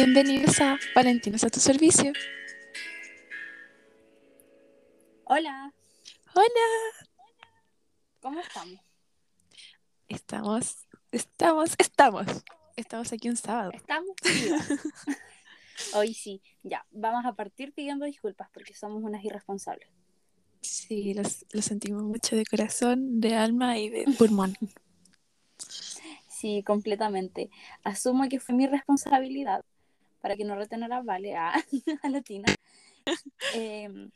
Bienvenidos a Valentinos a tu servicio. Hola, Hola. ¿cómo estamos? Estamos, estamos, estamos. Estamos aquí un sábado. ¿Estamos? Hoy sí, ya, vamos a partir pidiendo disculpas porque somos unas irresponsables. Sí, los- lo sentimos mucho de corazón, de alma y de pulmón. Sí, completamente. Asumo que fue mi responsabilidad para que no retenera Vale a, a Latina. Em,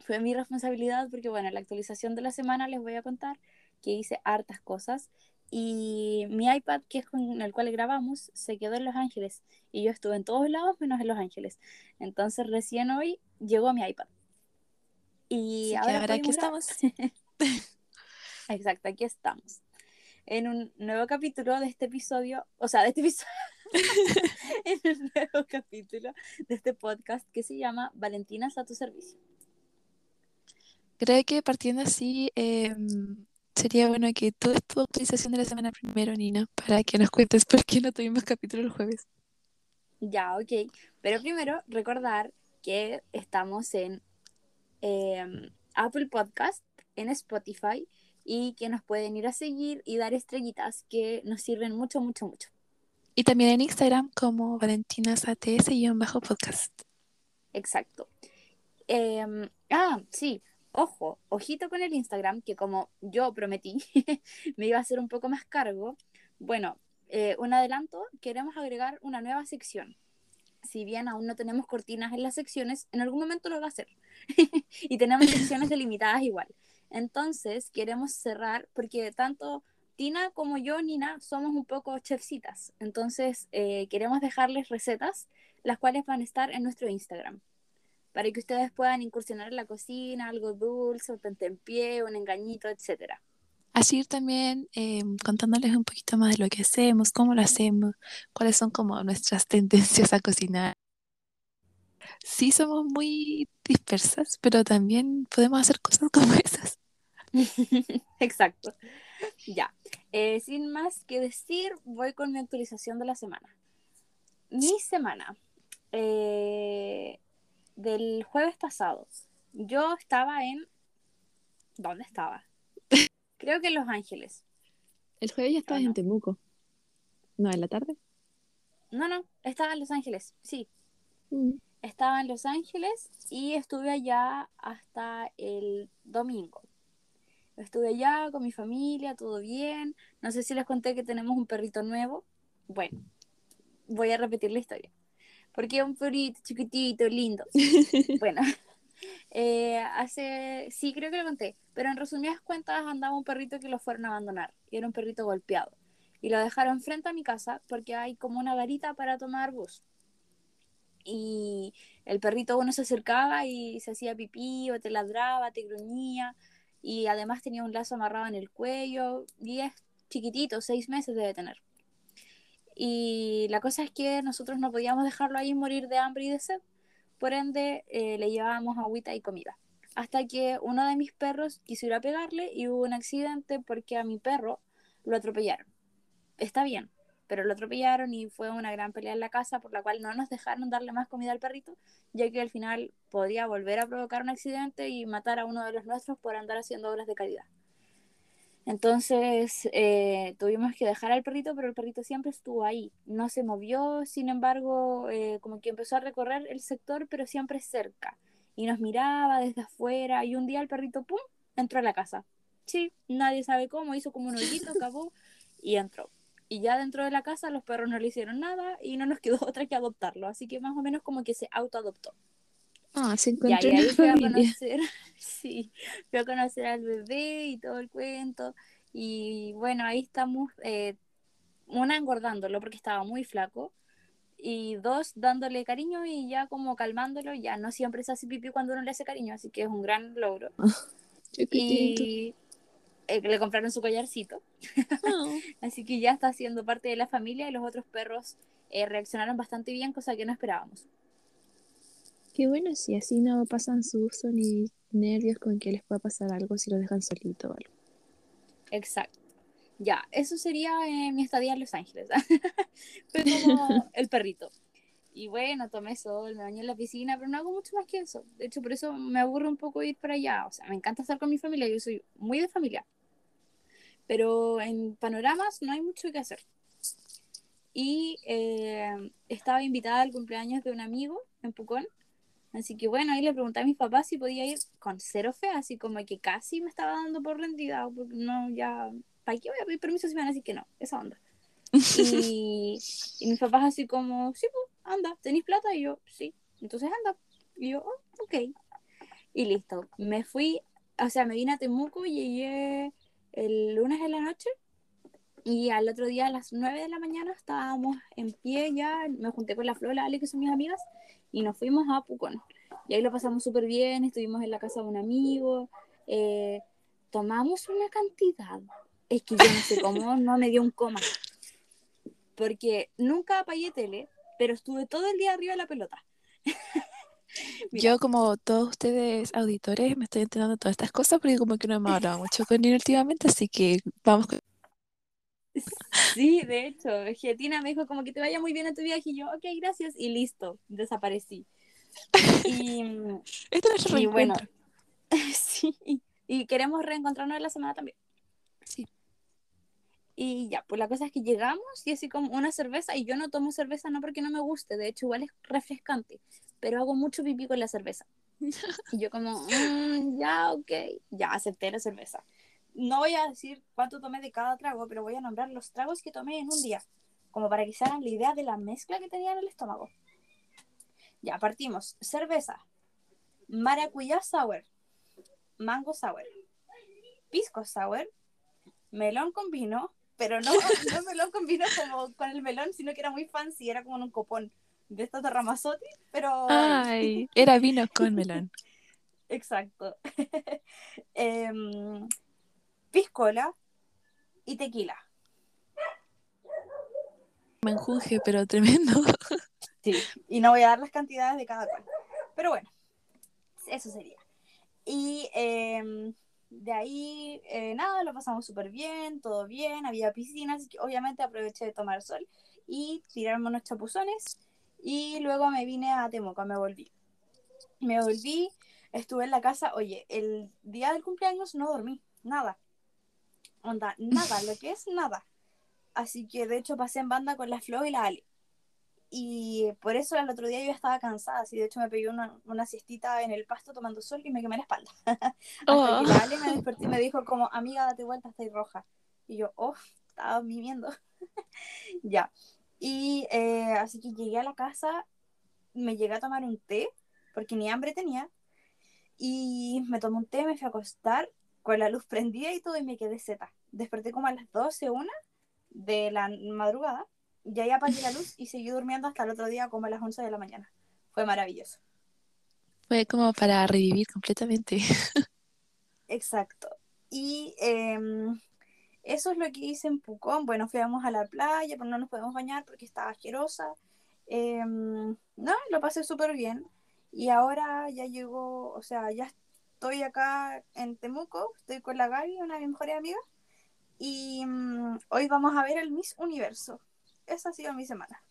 fue mi responsabilidad porque, bueno, en la actualización de la semana les voy a contar que hice hartas cosas y mi iPad, que es con el cual grabamos, se quedó en Los Ángeles y yo estuve en todos lados menos en Los Ángeles. Entonces recién hoy llegó mi iPad. Y que ahora ahora aquí estamos. Exacto, aquí estamos. En un nuevo capítulo de este episodio, o sea, de este episodio, en un nuevo capítulo de este podcast que se llama Valentinas a tu servicio. Creo que partiendo así, em, sería bueno que tú des tu de la semana primero, Nina, para que nos cuentes por qué no tuvimos capítulo el jueves. Ya, ok. Pero primero, recordar que estamos en eh, Apple Podcast, en Spotify, y que nos pueden ir a seguir y dar estrellitas que nos sirven mucho, mucho, mucho. Y también en Instagram como valentinasats-podcast. Exacto. Em, ah, sí, ojo, ojito con el Instagram, que como yo prometí, me iba a hacer un poco más cargo. Bueno, eh, un adelanto, queremos agregar una nueva sección. Si bien aún no tenemos cortinas en las secciones, en algún momento lo va a hacer. y tenemos secciones delimitadas igual. Entonces, queremos cerrar, porque tanto Tina como yo, Nina, somos un poco chefcitas. Entonces, eh, queremos dejarles recetas, las cuales van a estar en nuestro Instagram para que ustedes puedan incursionar en la cocina, algo dulce, un tentempié, un engañito, etcétera. Así ir también em, contándoles un poquito más de lo que hacemos, cómo lo hacemos, cuáles son como nuestras tendencias a cocinar. Sí somos muy dispersas, pero también podemos hacer cosas como esas. Exacto. Ya. Eh, sin más que decir, voy con mi actualización de la semana. Mi semana eh, del jueves pasado, yo estaba en... ¿Dónde estaba? Creo que en Los Ángeles. El jueves ya estabas en Temuco. No, en la tarde. No, no, estaba en Los Ángeles, sí. Mm. Estaba en Los Ángeles y estuve allá hasta el domingo. Estuve allá con mi familia, todo bien. No sé si les conté que tenemos un perrito nuevo. Bueno, voy a repetir la historia. Porque es un perrito chiquitito, lindo. Bueno, eh, hace, sí, creo que lo conté, pero en resumidas cuentas andaba un perrito que lo fueron a abandonar y era un perrito golpeado. Y lo dejaron frente a mi casa porque hay como una garita para tomar bus. Y el perrito uno se acercaba y se hacía pipí o te ladraba, te gruñía y además tenía un lazo amarrado en el cuello y es chiquitito, seis meses debe tener. Y la cosa es que nosotros no podíamos dejarlo ahí morir de hambre y de sed, por ende eh, le llevábamos agüita y comida. Hasta que uno de mis perros quiso ir a pegarle y hubo un accidente porque a mi perro lo atropellaron. Está bien, pero lo atropellaron y fue una gran pelea en la casa por la cual no nos dejaron darle más comida al perrito, ya que al final podía volver a provocar un accidente y matar a uno de los nuestros por andar haciendo obras de caridad. Entonces eh, tuvimos que dejar al perrito, pero el perrito siempre estuvo ahí, no se movió, sin embargo, eh, como que empezó a recorrer el sector, pero siempre cerca, y nos miraba desde afuera, y un día el perrito, ¡pum!, entró a la casa. Sí, nadie sabe cómo, hizo como un hoyito, acabó, y entró. Y ya dentro de la casa los perros no le hicieron nada y no nos quedó otra que adoptarlo, así que más o menos como que se autoadoptó. Ah, se Y encontró ahí, ahí una fui a conocer, sí, fui a conocer al bebé y todo el cuento. Y bueno, ahí estamos, eh, una engordándolo porque estaba muy flaco. Y dos, dándole cariño y ya como calmándolo. Ya no siempre se hace pipí cuando uno le hace cariño, así que es un gran logro. Chiquitito. Y eh, le compraron su collarcito. Ah. Así que ya está siendo parte de la familia y los otros perros eh, reaccionaron bastante bien, cosa que no esperábamos. Qué bueno si así no pasan susto ni nervios con que les pueda pasar algo si lo dejan solito o algo. Exacto. Ya, eso sería eh, mi estadía en Los Ángeles. Fue como el perrito. Y bueno, tomé sol, me bañé en la piscina, pero no hago mucho más que eso. De hecho, por eso me aburre un poco ir para allá. O sea, me encanta estar con mi familia, yo soy muy de familia. Pero en panoramas no hay mucho que hacer. Y eh, estaba invitada al cumpleaños de un amigo en Pucón. Así que bueno, ahí le pregunté a mis papás si podía ir con cero fe, así como que casi me estaba dando por rendida, porque no, ya, ¿para qué voy a pedir permiso si me van a decir que no? Esa onda. Y, y mis papás así como, sí, pues, anda, ¿tenéis plata? Y yo, sí, entonces anda. Y yo, oh, ok. Y listo, me fui, o sea, me vine a Temuco y llegué el lunes de la noche y al otro día a las 9 de la mañana estábamos en pie ya, me junté con la Flor, la Ale, que son mis amigas, y nos fuimos a Pucón. Y ahí lo pasamos súper bien, estuvimos en la casa de un amigo, eh, tomamos una cantidad, es que yo no sé cómo no me dio un coma, porque nunca apagué tele, pero estuve todo el día arriba de la pelota. Yo, como todos ustedes auditores, me estoy enterando de todas estas cosas porque como que no hemos hablado mucho con él últimamente, así que vamos con... Sí, de hecho, Getina me dijo como que te vaya muy bien a tu viaje y yo, ok, gracias, y listo, desaparecí. Y, Esto es y bueno, sí, y queremos reencontrarnos la semana también. Y ya, pues la cosa es que llegamos y así como una cerveza, y yo no tomo cerveza no porque no me guste, de hecho igual es refrescante, pero hago mucho pipí con la cerveza. Y yo como, "Mm, ya, ok, ya acepté la cerveza. No voy a decir cuánto tomé de cada trago, pero voy a nombrar los tragos que tomé en un día, como para que se hagan la idea de la mezcla que tenía en el estómago. Ya, partimos. Cerveza, maracuyá sour, mango sour, pisco sour, melón con vino, pero no, no melón con vino como con el melón, sino que era muy fancy, era como en un copón de estos de Ramazotti, pero... Ay, era vino con melón. Exacto. Em, piscola y tequila. Menjunje, pero tremendo. Sí, y no voy a dar las cantidades de cada cual. Pero bueno, eso sería. Y em, de ahí, eh, nada, lo pasamos súper bien, todo bien, había piscina, así que obviamente aproveché de tomar sol y tirarme unos chapuzones. Y luego me vine a Temuco, me volví. Me volví, estuve en la casa, oye, el día del cumpleaños no dormí, nada. Onda, nada, lo que es nada. Así que de hecho pasé en banda con la Flo y la Ali. Y por eso el otro día yo estaba cansada, así de hecho me pegué una, una siestita en el pasto tomando sol y me quemé la espalda. Hasta Oh. que la Ale me despertó y me dijo como, amiga, date vuelta, estáis roja. Y yo, oh, estaba mimiendo. ya. Y eh, así que llegué a la casa, me llegué a tomar un té, porque ni hambre tenía. Y me tomé un té, me fui a acostar con la luz prendida y todo y me quedé zeta. Desperté como a las 12, una de la madrugada. Y ahí apagué la luz y seguí durmiendo hasta el otro día como a las 11 de la mañana. Fue maravilloso. Fue como para revivir completamente. Exacto. Y eh, eso es lo que hice en Pucón. Bueno, fuimos a la playa, pero no nos podemos bañar porque estaba asquerosa. Eh, no, lo pasé súper bien. Y ahora ya llegó, o sea, ya estoy acá en Temuco, estoy con la Gaby, una de mis mejores amigas. Y mm, hoy vamos a ver el Miss Universo. Esa ha sido mi semana.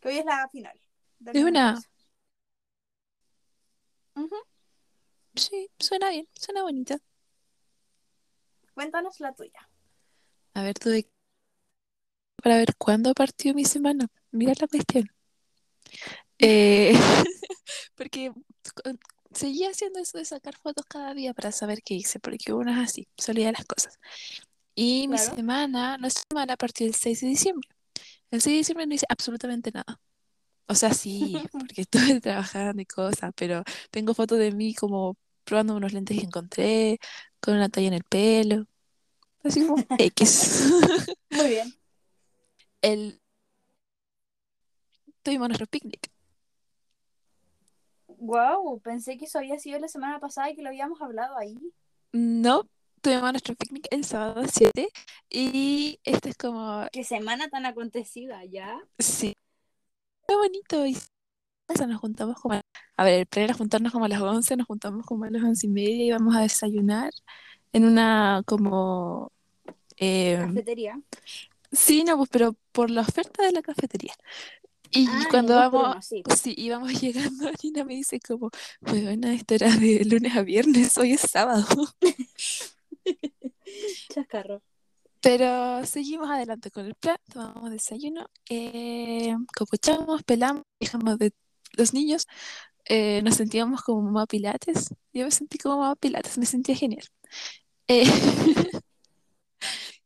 Que hoy es la final. Es una-. Ujú. Sí, suena bien, suena bonita. Cuéntanos la tuya. A ver, tuve para ver cuándo partió mi semana. Mira la cuestión. Eh, porque seguía haciendo eso de sacar fotos cada día para saber qué hice, porque uno es así, se olvida las cosas. Y mi semana, nuestra semana partió el 6 de diciembre. El 6 de diciembre no hice absolutamente nada. O sea, sí, porque estuve trabajando y cosas, pero tengo fotos de mí como probando unos lentes que encontré, con una talla en el pelo, así como X. Muy bien. El... Tuvimos nuestro picnic. Wow, pensé que eso había sido la semana pasada y que lo habíamos hablado ahí. No, tuvimos nuestro picnic el sábado 7 y este es como, Qué semana tan acontecida, ¿ya? sí, fue bonito y o sea, nos juntamos como, a ver, el plan era juntarnos como a las 11, nos juntamos como a las 11 y media y íbamos a desayunar en una como, eh, Cafetería. sí, no, pues, pero por la oferta de la cafetería. Y Ah, cuando vamos, sí. sí, íbamos llegando, Nina me dice como, bueno, esto era de lunes a viernes, hoy es sábado. Chascarro. Pero seguimos adelante con el plan, tomamos desayuno, eh, copuchamos, pelamos, dejamos de los niños, eh, nos sentíamos como mamá pilates. Yo me sentí como mamá pilates, me sentía genial. Eh,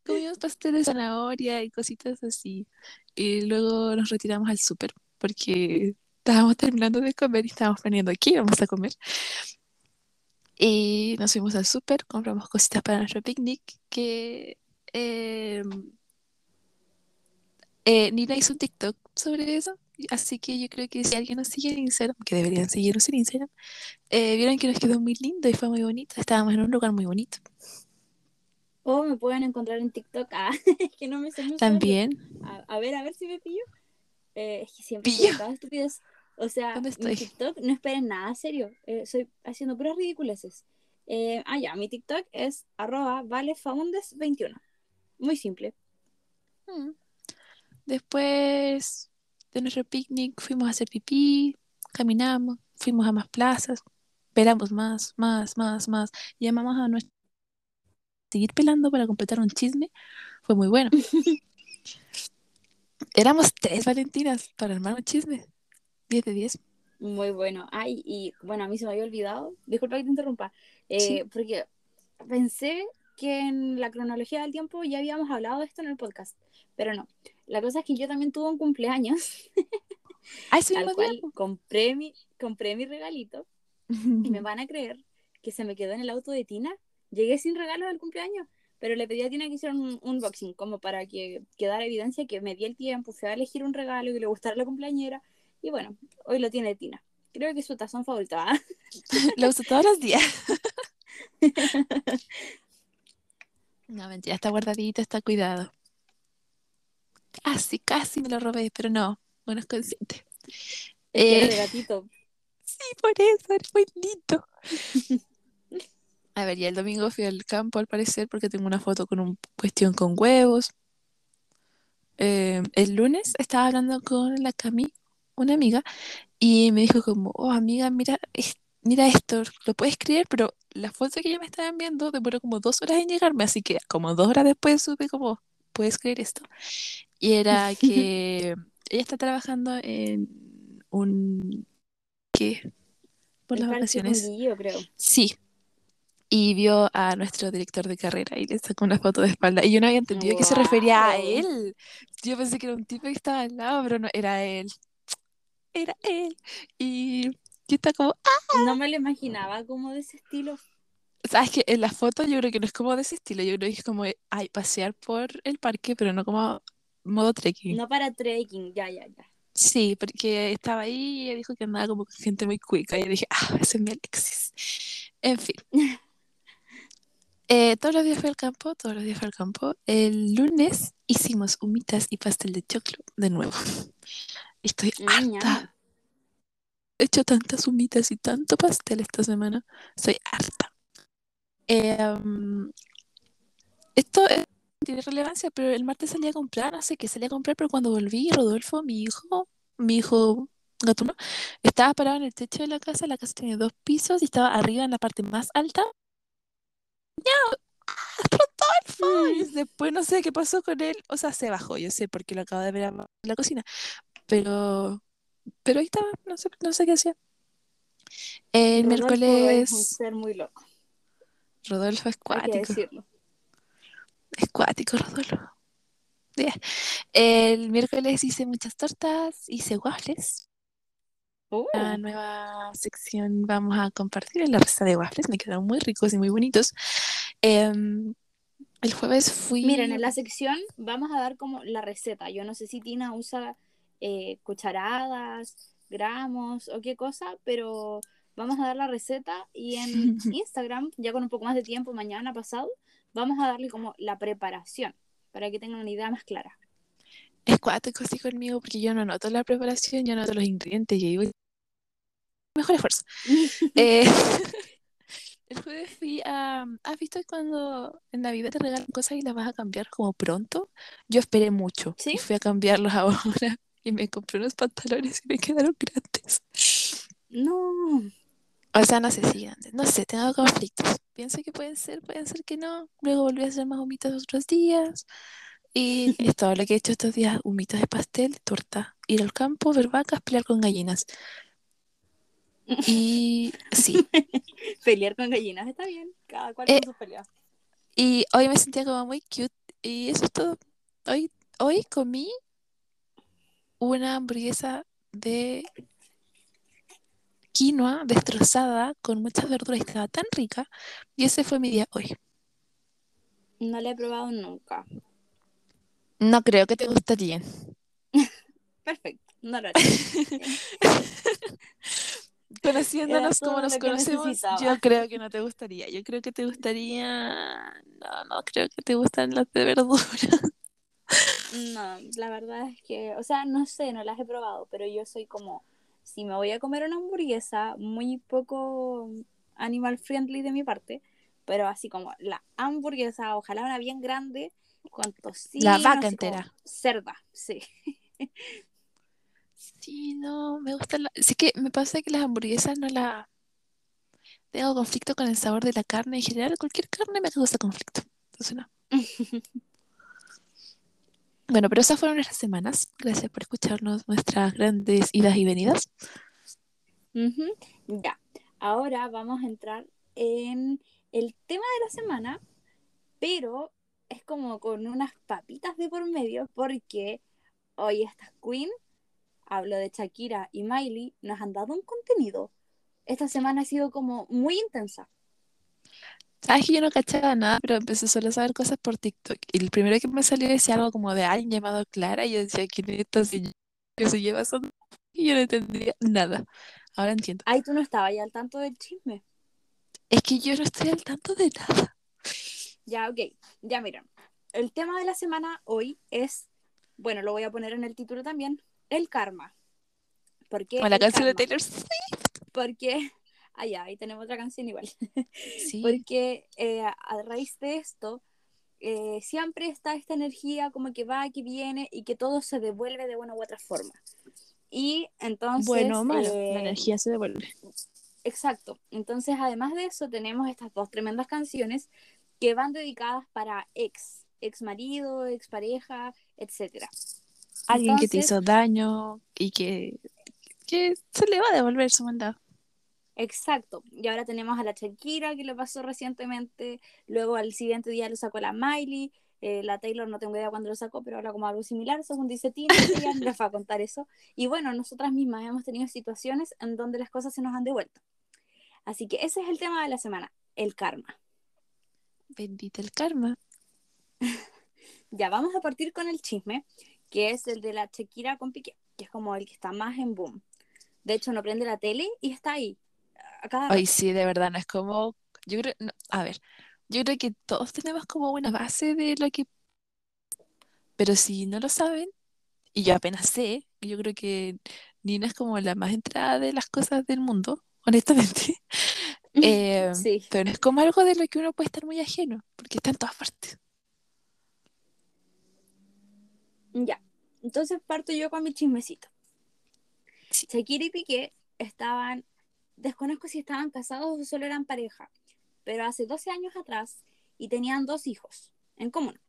comimos pastel de zanahoria y cositas así. Y luego nos retiramos al súper porque estábamos terminando de comer y estábamos planeando qué íbamos a comer. Y nos fuimos al súper, compramos cositas para nuestro picnic que eh, eh, Nina hizo un TikTok sobre eso, así que yo creo que si alguien nos sigue en Instagram, que deberían seguirnos en Instagram, eh, vieron que nos quedó muy lindo y fue muy bonito. Estábamos en un lugar muy bonito. O me pueden encontrar en TikTok. Ah, es que no me sé. También, A, a ver, a ver si me pillo. Eh, es que siempre Pillo. Estoy. O sea, ¿Dónde mi estoy? TikTok no esperen nada serio. Eh, soy haciendo puras ridiculeces. Eh, ah, ya, mi TikTok es arroba valefaundes21. Muy simple. Mm. Después de nuestro picnic fuimos a hacer pipí, caminamos, fuimos a más plazas, pelamos más, más, más, más. Llamamos a nuestro... Seguir pelando para completar un chisme fue muy bueno. Éramos tres Valentinas para armar un chisme. 10 de 10. Muy bueno. Ay, y bueno, a mí se me había olvidado. Disculpa que te interrumpa. eh, Sí. Porque pensé que en la cronología del tiempo ya habíamos hablado de esto en el podcast. Pero no. La cosa es que yo también tuve un cumpleaños Ah, ese al cual compré mi, compré mi regalito. Y me van a creer que se me quedó en el auto de Tina. Llegué sin regalo al cumpleaños, pero le pedí a Tina que hiciera un unboxing, como para que quedara evidencia que me di el tiempo, fui a elegir un regalo que le gustara a la cumpleañera. Y bueno, hoy lo tiene Tina. Creo que es su tazón favorito. ¿ah? Lo uso todos los días. No, mentira, está guardadito, está cuidado. Casi, casi me lo robé, pero no, bueno, es consciente. Eh, de gatito. sí, por eso, es muy lindo. A ver, ya el domingo fui al campo al parecer porque tengo una foto con un cuestión con huevos. Eh, el lunes estaba hablando con la Cami, una amiga, y me dijo como, oh amiga, mira, es- mira esto, lo puedes creer, pero la foto que ella me estaba enviando demoró como dos horas en llegarme, así que como dos horas después supe como, ¿puedes creer esto? Y era que ella está trabajando en un... ¿Qué? Por El las vacaciones. Creo. Sí. Y vio a nuestro director de carrera y le sacó una foto de espalda. Y yo no había entendido que se refería a él. Yo pensé que era un tipo que estaba al lado, pero no, era él. Era él. Y yo estaba como, ah, No me lo imaginaba como de ese estilo. sabes que en la foto yo creo que no es como de ese estilo. Yo creo que es como, ay, pasear por el parque, pero no como modo trekking. No para trekking, ya, ya, ya. Sí, porque estaba ahí y ella dijo que andaba como con gente muy cuica. Y yo dije, ah, ese es mi Alexis. En fin. Eh, todos los días fui al campo, todos los días fui al campo. El lunes hicimos humitas y pastel de choclo de nuevo. Estoy Mm, harta. He hecho tantas humitas y tanto pastel esta semana. Soy harta. Eh, um, esto tiene relevancia, pero el martes salí a comprar, no sé qué salí a comprar, pero cuando volví, Rodolfo, mi hijo, mi hijo gatuno, estaba parado en el techo de la casa. La casa tiene dos pisos y estaba arriba en la parte más alta. ¡Rodolfo! Y Mm. después no sé qué pasó con él. O sea, se bajó, yo sé, porque lo acabo de ver en la cocina. Pero, pero ahí estaba, no sé, no sé qué hacía. El Rodolfo es un miércoles, ser muy loco, Rodolfo es hay que cuático, decirlo. es cuático, Rodolfo. Ya. El miércoles hice muchas tortas, hice waffles. Oh, La nueva sección vamos a compartir la receta de waffles, me quedaron muy ricos y muy bonitos. Em, el jueves fui... Miren, en la sección vamos a dar como la receta. Yo no sé si Tina usa eh, cucharadas, gramos o qué cosa, pero vamos a dar la receta y en Instagram, ya con un poco más de tiempo, mañana pasado, vamos a darle como la preparación para que tengan una idea más clara. Es cuático así conmigo porque yo no anoto la preparación, yo anoto los ingredientes y ahí voy mejor esfuerzo. Eh, el jueves fui a... ¿Has visto cuando en Navidad te regalan cosas y las vas a cambiar como pronto? Yo esperé mucho ¿Sí? y fui a cambiarlos ahora. Y me compré unos pantalones y me quedaron grandes. No. O sea, no sé si grandes, no sé, tengo conflictos. Pienso que pueden ser, pueden ser que no. Luego volví a hacer más humitas otros días. Y es todo lo que he hecho estos días, humitas de pastel, torta, ir al campo, ver vacas, pelear con gallinas. Y sí, Pelear con gallinas está bien. Cada cual Eh, con sus peleas. y hoy me sentía como muy cute y eso es todo. Hoy, hoy comí una hamburguesa de quinoa destrozada con muchas verduras y estaba tan rica y ese fue mi día hoy. No la he probado nunca. No creo que te gustaría. Perfecto. No lo haré. Conociéndonos como nos conocemos, yo creo que no te gustaría. Yo creo que te gustaría... No, no creo que te gustan las de verdura. No, la verdad es que, o sea, no sé, no las he probado, pero yo soy como, si me voy a comer una hamburguesa, muy poco animal friendly de mi parte, pero así como la hamburguesa, ojalá una bien grande, con tocino, La vaca entera. cerda, sí. Sí, no, me gusta la... Sí que me pasa que las hamburguesas no la... Tengo conflicto con el sabor de la carne. En general, cualquier carne me causa conflicto. Entonces, no. Bueno, pero esas fueron nuestras semanas. Gracias por escucharnos nuestras grandes idas y venidas. Ujú, Ya, ahora vamos a entrar en el tema de la semana, pero es como con unas papitas de por medio, porque hoy estas Queen, hablo de Shakira y Miley, nos han dado un contenido. Esta semana ha sido como muy intensa. Sabes que yo no cachaba nada, pero empecé solo a saber cosas por TikTok. Y el primero que me salió decía algo como de alguien llamado Clara. Y yo decía, ¿quién es esta señora que se lleva son Y yo no entendía nada. Ahora entiendo. Ay, tú no estabas ya al tanto del chisme. Es que yo no estoy al tanto de nada. Ya, ok, ya miren. El tema de la semana hoy es, bueno, lo voy a poner en el título también, el karma. ¿Por qué Como la el canción de karma? Taylor Swift. Porque, ah, ya, ahí tenemos otra canción igual. Sí. Porque eh, a raíz de esto, eh, siempre está esta energía como que va, que viene y que todo se devuelve de una u otra forma. Y entonces... Bueno o malo, eh, la energía se devuelve. Exacto. Entonces, además de eso, tenemos estas dos tremendas canciones que van dedicadas para ex, ex marido, ex pareja, etcétera. Alguien que te hizo daño y que, que se le va a devolver su maldad. Exacto. Y ahora tenemos a la Shakira que le pasó recientemente. Luego al siguiente día lo sacó la Miley. eh, la Taylor no tengo idea cuándo lo sacó, pero ahora como algo similar, según dice Tina, ella les va a contar eso. Y bueno, nosotras mismas hemos tenido situaciones en donde las cosas se nos han devuelto. Así que ese es el tema de la semana, el karma. Bendita el karma. Ya vamos a partir con el chisme, que es el de la Shakira con Piqué, que es como el que está más en boom. De hecho, no prende la tele y está ahí. A cada Ay, rato. sí, de verdad, no es como. Yo creo. no, a ver, yo creo que todos tenemos como una base de lo que. Pero si no lo saben, y yo apenas sé, yo creo que Nina es como la más entrada de las cosas del mundo, honestamente. Eh, Sí. pero es como algo de lo que uno puede estar muy ajeno, porque está en todas partes. Ya. Entonces parto yo con mi chismecito. Sí. Shakira y Piqué estaban, desconozco si estaban casados o solo eran pareja, pero hace 12 años atrás y tenían dos hijos en común.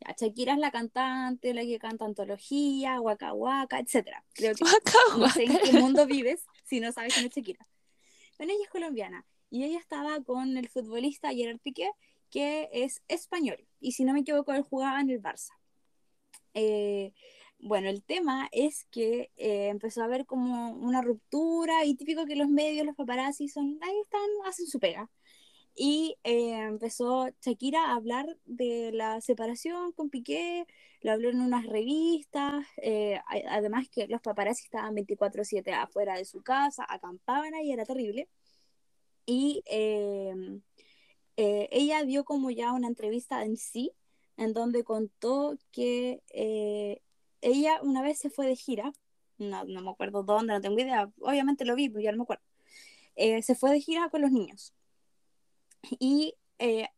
Ya, Shakira es la cantante, la que canta antología, Waka Waka, etc. Creo que Guaca, no sé en qué mundo vives si no sabes quién es Shakira. Bueno, ella es colombiana y ella estaba con el futbolista Gerard Piqué, que es español. Y si no me equivoco, él jugaba en el Barça. Eh, bueno, el tema es que eh, empezó a haber como una ruptura y típico que los medios, los paparazzi son, ahí están, hacen su pega. Y eh, empezó Shakira a hablar de la separación con Piqué, lo habló en unas revistas, eh, además que los paparazzi estaban 24/7 afuera de su casa, acampaban ahí, era terrible. Y eh, ella dio como ya una entrevista en sí, en donde contó que ella una vez se fue de gira, no, no me acuerdo dónde, no tengo idea, obviamente lo vi, pero ya no me acuerdo. Eh, se fue de gira con los niños. Y eh,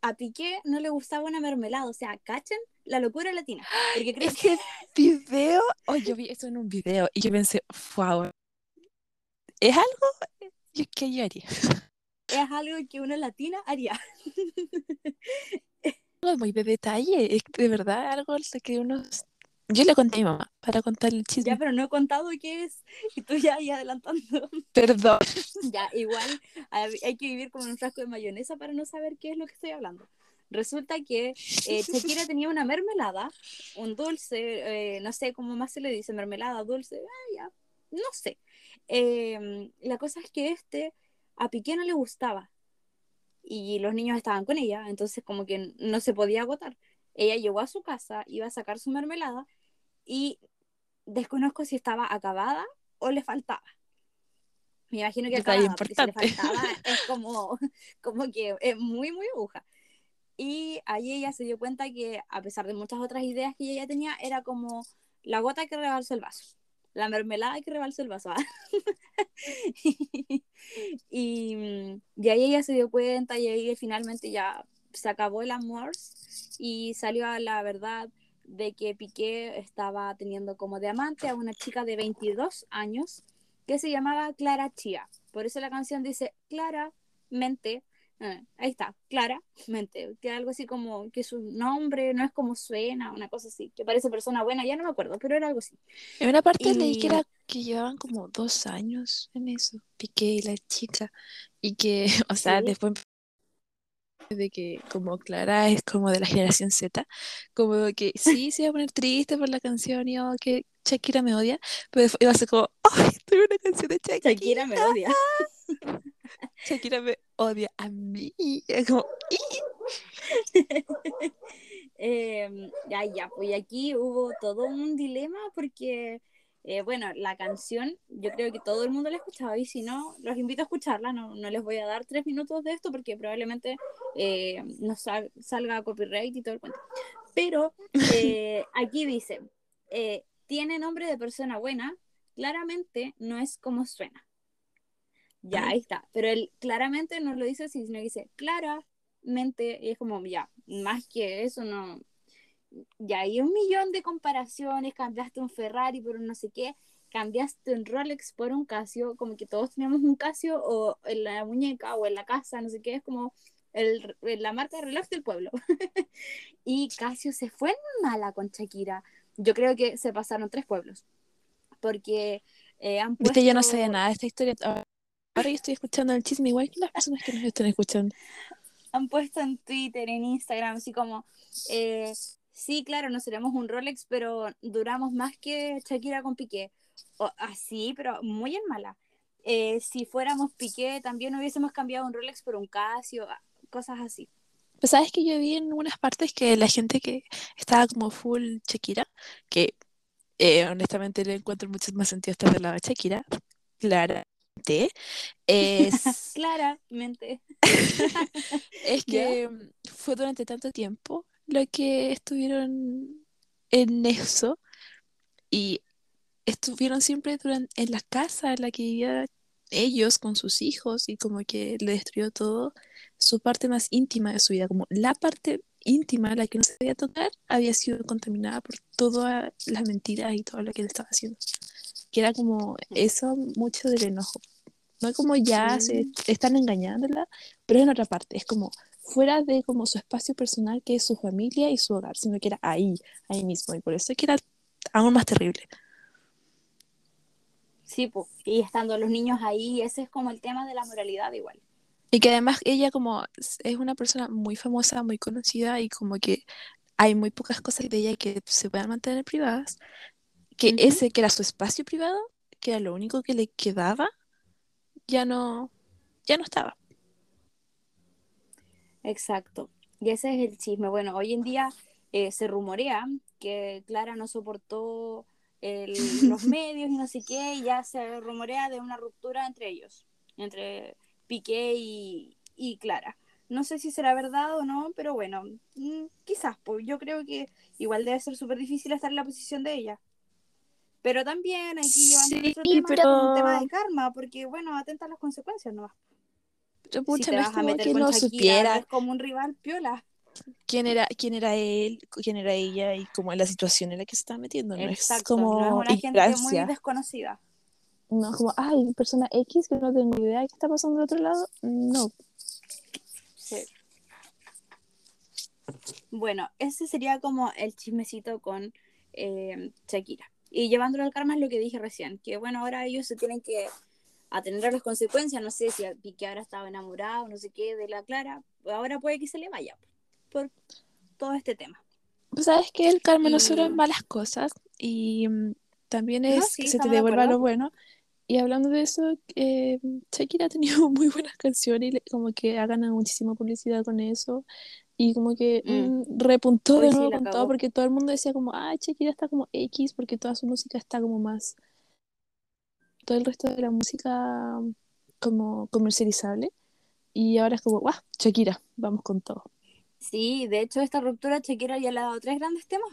a Piqué no le gustaba una mermelada, o sea, ¿cachen la locura latina. Porque creo Ese video, oh, yo vi eso en un video y yo pensé, wow, es algo que yo haría. es algo que una latina haría. Muy de detalle, es de verdad algo que uno... Yo le conté a mi mamá para contar el chisme. Ya, pero no he contado qué es y tú ya ahí adelantando. Perdón. Ya, igual hay que vivir como un frasco de mayonesa para no saber qué es lo que estoy hablando. Resulta que eh, Shakira tenía una mermelada, un dulce, eh, no sé cómo más se le dice, mermelada, dulce, ah, ya, no sé. Em, la cosa es que este a Piqué no le gustaba y los niños estaban con ella, entonces como que no se podía agotar. Ella llegó a su casa, iba a sacar su mermelada y desconozco si estaba acabada o le faltaba. Me imagino que porque si le faltaba es como, como que es muy, muy aguja. Y ahí ella se dio cuenta que, a pesar de muchas otras ideas que ella ya tenía, era como la gota que rebalsó el vaso, la mermelada que rebalsó el vaso. ¿ah? y, y ahí ella se dio cuenta y ahí finalmente ya se acabó el amor y salió a la verdad de que Piqué estaba teniendo como de amante a una chica de 22 años que se llamaba Clara Chía. Por eso la canción dice claramente, eh, ahí está, claramente, que algo así como que su nombre no es como suena, una cosa así, que parece persona buena, ya no me acuerdo, pero era algo así. En una parte leí que, era, que llevaban como dos años en eso, Piqué y la chica, y que, o sea, Sí. después de que como Clara es como de la generación Z, como que sí se iba a poner triste por la canción y oh, que Shakira me odia, pero iba a ser como, ¡ay, tuve una canción de Shakira! Shakira me odia. Shakira me odia a mí. Es como, Eh, ya, ya, pues aquí hubo todo un dilema porque, eh, bueno, la canción, yo creo que todo el mundo la ha escuchado y si no, los invito a escucharla, no, no les voy a dar tres minutos de esto porque probablemente eh, nos sal- salga copyright y todo el cuento. Pero eh, aquí dice, eh, tiene nombre de persona buena, claramente no es como suena. Ya, ahí está. Pero él claramente no lo dice así, sino que dice claramente, y es como, ya, más que eso no. Ya, hay un millón de comparaciones, cambiaste un Ferrari por un no sé qué, cambiaste un Rolex por un Casio, como que todos teníamos un Casio o en la muñeca o en la casa, no sé qué, es como el, la marca de reloj del pueblo. y Casio se fue en mala con Shakira. Yo creo que se pasaron tres pueblos. Porque eh, han puesto... viste, yo no sé nada de esta historia. Ahora ahora yo estoy escuchando el chisme igual que las personas que nos están escuchando. han puesto en Twitter, en Instagram, así como, eh, sí, claro, no seremos un Rolex, pero duramos más que Shakira con Piqué. O, así, pero muy en mala. Eh, si fuéramos Piqué, también hubiésemos cambiado un Rolex por un Casio, ah, cosas así. Pues sabes que yo vi en unas partes que la gente que estaba como full Shakira, que eh, honestamente le encuentro mucho más sentido estar del lado de Shakira, claramente, es, Claramente. es que fue durante tanto tiempo lo que estuvieron en eso y estuvieron siempre duran- en la casa en la que vivían ellos con sus hijos y como que le destruyó todo su parte más íntima de su vida, como la parte íntima, la que no se debía tocar, había sido contaminada por todas las mentiras y todo lo que él estaba haciendo. Que era como eso mucho del enojo. No es como ya se Mm. están engañándola, pero es en otra parte, es como fuera de como su espacio personal que es su familia y su hogar, sino que era ahí, ahí mismo, y por eso es que era aún más terrible. Sí, pues, y estando los niños ahí, ese es como el tema de la moralidad igual. Y que además ella como es una persona muy famosa, muy conocida y como que hay muy pocas cosas de ella que se puedan mantener privadas, que Ujú. ese que era su espacio privado, que era lo único que le quedaba, ya no, ya no estaba. Exacto. Y ese es el chisme. Bueno, hoy en día eh, se rumorea que Clara no soportó el- los medios y no sé qué, y ya se rumorea de una ruptura entre ellos, entre Piqué y, y Clara. No sé si será verdad o no, pero bueno, mm, quizás, pues yo creo que igual debe ser súper difícil estar en la posición de ella. Pero también hay que llevar Sí, nuestro tema pero- como un tema de karma, porque bueno, atenta a las consecuencias nomás. Pero Si te no vas a como meter que con no Shakira, supiera. es como un rival piola. quién era, quién era él, quién era ella y cómo es la situación en la que se estaba metiendo. No es como no es una gente muy desconocida. No, como, ay, persona X que no tengo idea de qué está pasando del otro lado. No. Sí. Bueno, ese sería como el chismecito con eh, Shakira. Y llevándolo al karma es lo que dije recién, que bueno, ahora ellos se tienen que atender a las consecuencias, no sé si Piqué ahora estaba enamorado, no sé qué, de la Clara, ahora puede que se le vaya por todo este tema. Sabes que el karma no solo es Y- malas cosas y mm, también No, es sí, que se te devuelva lo bueno. Y hablando de eso, eh, Shakira ha tenido muy buenas canciones y le- como que ha ganado muchísima publicidad con eso. Y como que Mm. mm, repuntó de nuevo con todo porque todo el mundo decía como, ah, Shakira está como X porque toda su música está como más... Todo el resto de la música mm, como comercializable. Y ahora es como, guau, Shakira, vamos con todo. Sí, de hecho esta ruptura Shakira ya le ha dado tres grandes temas.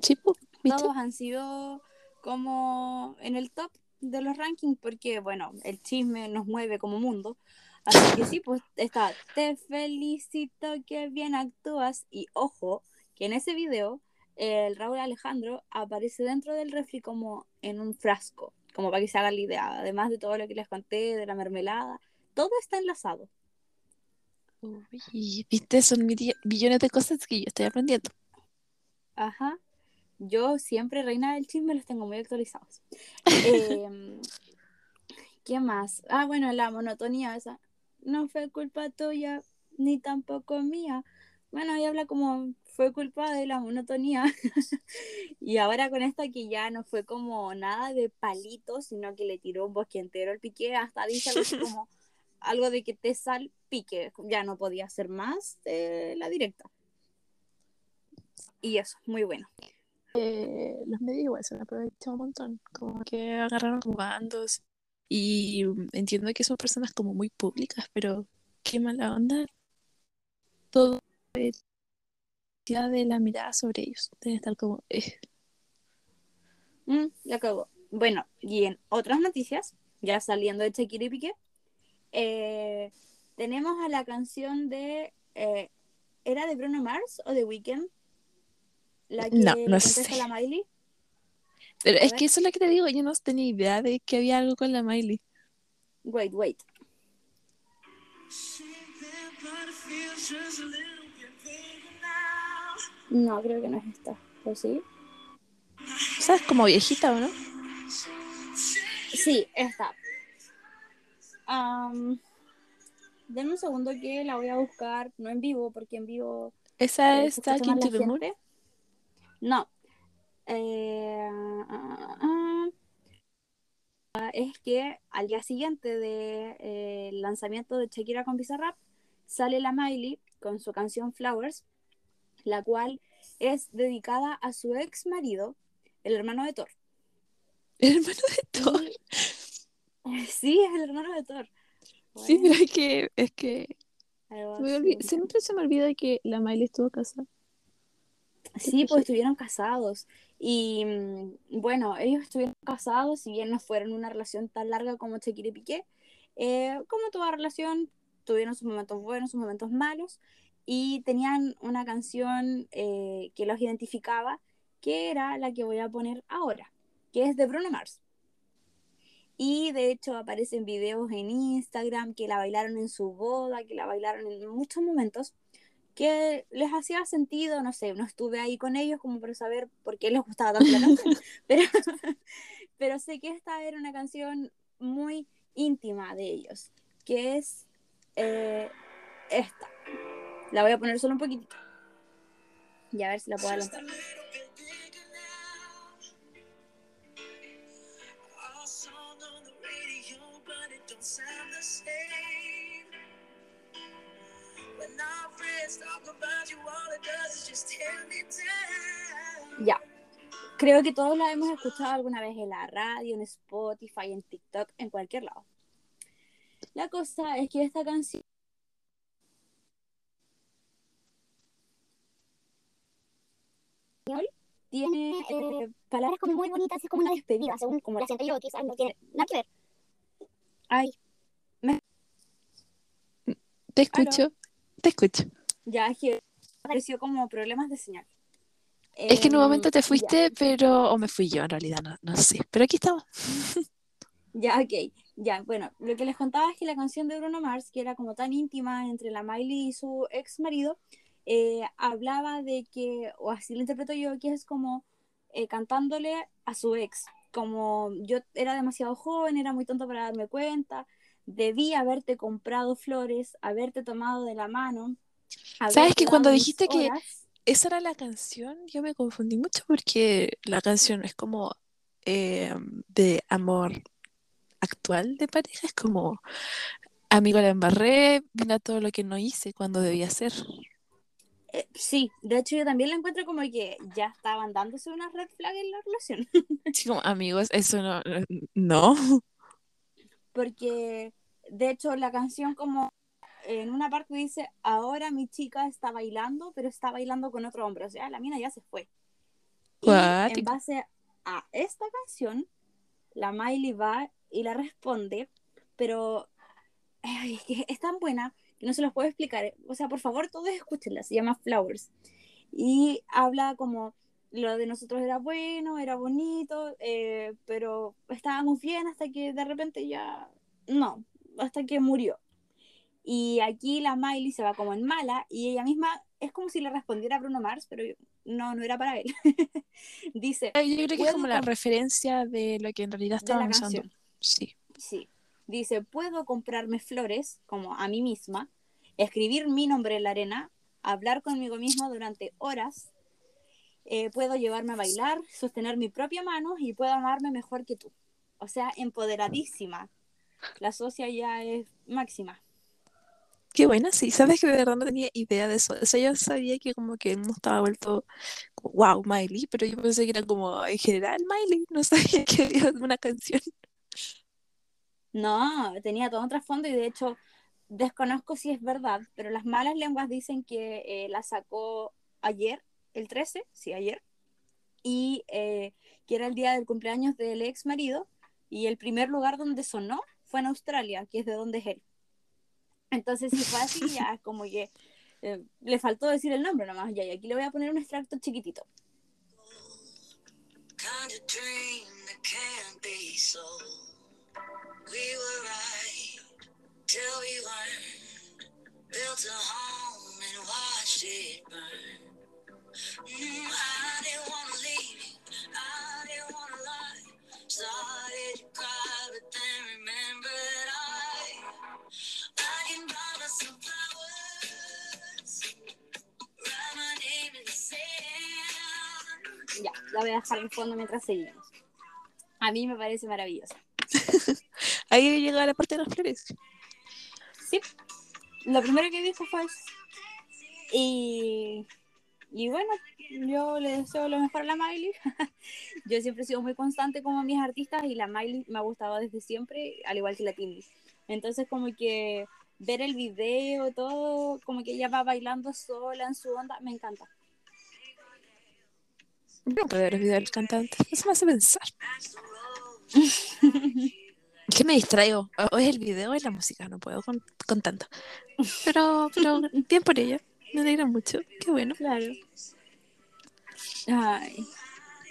Sí, ¿viste? Todos han sido como en el top de los rankings porque, bueno, el chisme nos mueve como mundo. Así que sí, pues está, te felicito que bien actúas. Y ojo, que en ese video el Raúl Alejandro aparece dentro del refri como en un frasco, como para que se hagan la idea. Además de todo lo que les conté, de la mermelada, todo está enlazado. Uy, viste, son millones de cosas que yo estoy aprendiendo. Ajá. Yo siempre, reina del chisme, los tengo muy actualizados. Em, ¿Qué más? Ah, bueno, la monotonía esa. No fue culpa tuya, ni tampoco mía. Bueno, ahí habla como fue culpa de la monotonía. y ahora con esta que ya no fue como nada de palitos, sino que le tiró un bosque entero al pique, hasta dice algo así como algo de que te salpique. Ya no podía ser más de la directa. Y eso, muy bueno. Eh, los medios igual se han aprovechado un montón, como que agarraron bandos y entiendo que son personas como muy públicas, pero qué mala onda todo ya de la mirada sobre ellos, debe estar como eh, Mm, la cagó. Bueno, y en otras noticias, ya saliendo de Shakira y Piqué, eh, tenemos a la canción de. eh, ¿Era de Bruno Mars o de Weekend? La que No, no contesta sé. a la Miley. Pero es que eso es lo que te digo, yo no tenía idea de que había algo con la Miley. Wait, wait. No, creo que no es esta. ¿O sí? O sea, es como viejita, ¿o no? Sí, esta. Um, denme un segundo que la voy a buscar, no en vivo, porque en vivo Esa es Talking to la the Moon. No. Eh, ah, ah, ah. es que al día siguiente del de, eh, lanzamiento de Shakira con Bizarrap sale la Miley con su canción Flowers, la cual es dedicada a su ex marido, el hermano de Thor. El hermano de Thor. Y- sí, es el hermano de Thor. Sí, pero es que, es que siempre se me olvida que la Miley estuvo casada. Sí, pues estuvieron casados. Y mm, bueno, ellos estuvieron casados, si bien no fueron una relación tan larga como Shakira y Piqué, eh, como toda relación, tuvieron sus momentos buenos, sus momentos malos, y tenían una canción eh, que los identificaba, que era la que voy a poner ahora, que es de Bruno Mars. Y de hecho aparecen videos en Instagram que la bailaron en su boda, que la bailaron en muchos momentos que les hacía sentido, no sé, no estuve ahí con ellos como para saber por qué les gustaba tanto la canción, pero, pero sé que esta era una canción muy íntima de ellos, que es eh, esta. La voy a poner solo un poquitito. Y a ver si la puedo adelantar. Ya. Creo que todos la hemos escuchado alguna vez en la radio, en Spotify, en TikTok, en cualquier lado. La cosa es que esta canción tiene eh, palabras como muy bonitas, es como una despedida, según como la siento yo, quizás no tiene nada que ver. Ay, Te escucho, te escucho. Ya que apareció como problemas de señal. Es que en un momento Em, te ya. fuiste, pero... O me fui yo, en realidad, no, no sé. Pero aquí estamos. Ya, ok. Ya, bueno, lo que les contaba es que la canción de Bruno Mars, que era como tan íntima entre la Miley y su ex marido, eh, hablaba de que, o así lo interpreto yo, que es como eh, cantándole a su ex, como yo era demasiado joven, era muy tonto para darme cuenta, debí haberte comprado flores, haberte tomado de la mano. ¿Sabes que cuando dijiste que esa era la canción, yo me confundí mucho porque la canción es como eh, de amor actual de pareja, es como amigo la embarré, mira todo lo que no hice cuando debía hacer. Eh, sí, de hecho yo también la encuentro como que ya estaban dándose una red flag en la relación. Así como amigos, eso no, no. porque de hecho la canción como en una parte dice, ahora mi chica está bailando, pero está bailando con otro hombre, o sea, la mina ya se fue. Y en base a esta canción, la Miley va y la responde, pero ay, es que es tan buena que no se los puedo explicar. O sea, por favor, todos escúchenla, se llama Flowers. Y habla como lo de nosotros era bueno, era bonito, eh, pero estábamos bien hasta que de repente ya no, hasta que murió. Y aquí la Miley se va como en mala y ella misma es como si le respondiera a Bruno Mars, pero no, no era para él. Dice, Yo creo que es como la referencia de lo que en realidad usando. canción. Sí. Sí. Dice, puedo comprarme flores, como a mí misma, escribir mi nombre en la arena, hablar conmigo misma durante horas, eh, puedo llevarme a bailar, sostener mi propia mano y puedo amarme mejor que tú. O sea, empoderadísima. La socia ya es máxima. Qué buena, sí. Sabes que de verdad no tenía idea de eso. O sea, yo sabía que como que mundo estaba vuelto wow, Miley, pero yo pensé que era como en general Miley. No sabía que había una canción. No, tenía todo un trasfondo y de hecho desconozco si es verdad, pero las malas lenguas dicen que eh, la sacó ayer, el 13, sí, ayer, y eh, que era el día del cumpleaños del ex marido, y el primer lugar donde sonó fue en Australia, que es de donde es él. Entonces, si fue así, ya es como que eh, le faltó decir el nombre nomás, ya, y aquí le voy a poner un extracto chiquitito. Ya, la voy a dejar en fondo mientras seguimos. A mí me parece maravillosa. Ahí llega la parte de las flores. Sí, lo primero que dijo fue eso. Y, y bueno, yo le deseo lo mejor a la Miley. yo siempre he sido muy constante como mis artistas y la Miley me ha gustado desde siempre, al igual que la Tindy. Entonces como que ver el video, todo, como que ella va bailando sola en su onda, me encanta. No puedo ver los videos del cantante. Eso me hace pensar. ¿Qué me distraigo? O es el video o es la música, no puedo con, con tanto. Pero, pero bien por ella. Me alegra mucho. Qué bueno. Claro. Ay.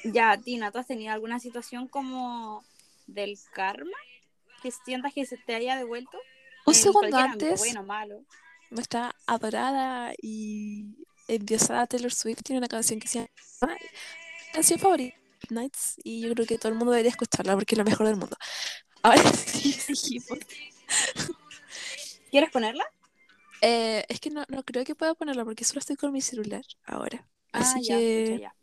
Ya, Tina, ¿tú has tenido alguna situación como del karma? Que sientas que se te haya devuelto. Un en segundo antes, Bueno, malo. nuestra adorada y endiosada Taylor Swift tiene una canción que se llama canción favorita Nights y yo creo que todo el mundo debería escucharla porque es lo mejor del mundo. Ahora sí, seguimos. ¿Quieres ponerla? Eh, es que no, no creo que pueda ponerla porque solo estoy con mi celular ahora. Así ah, ya, que escucha, ya.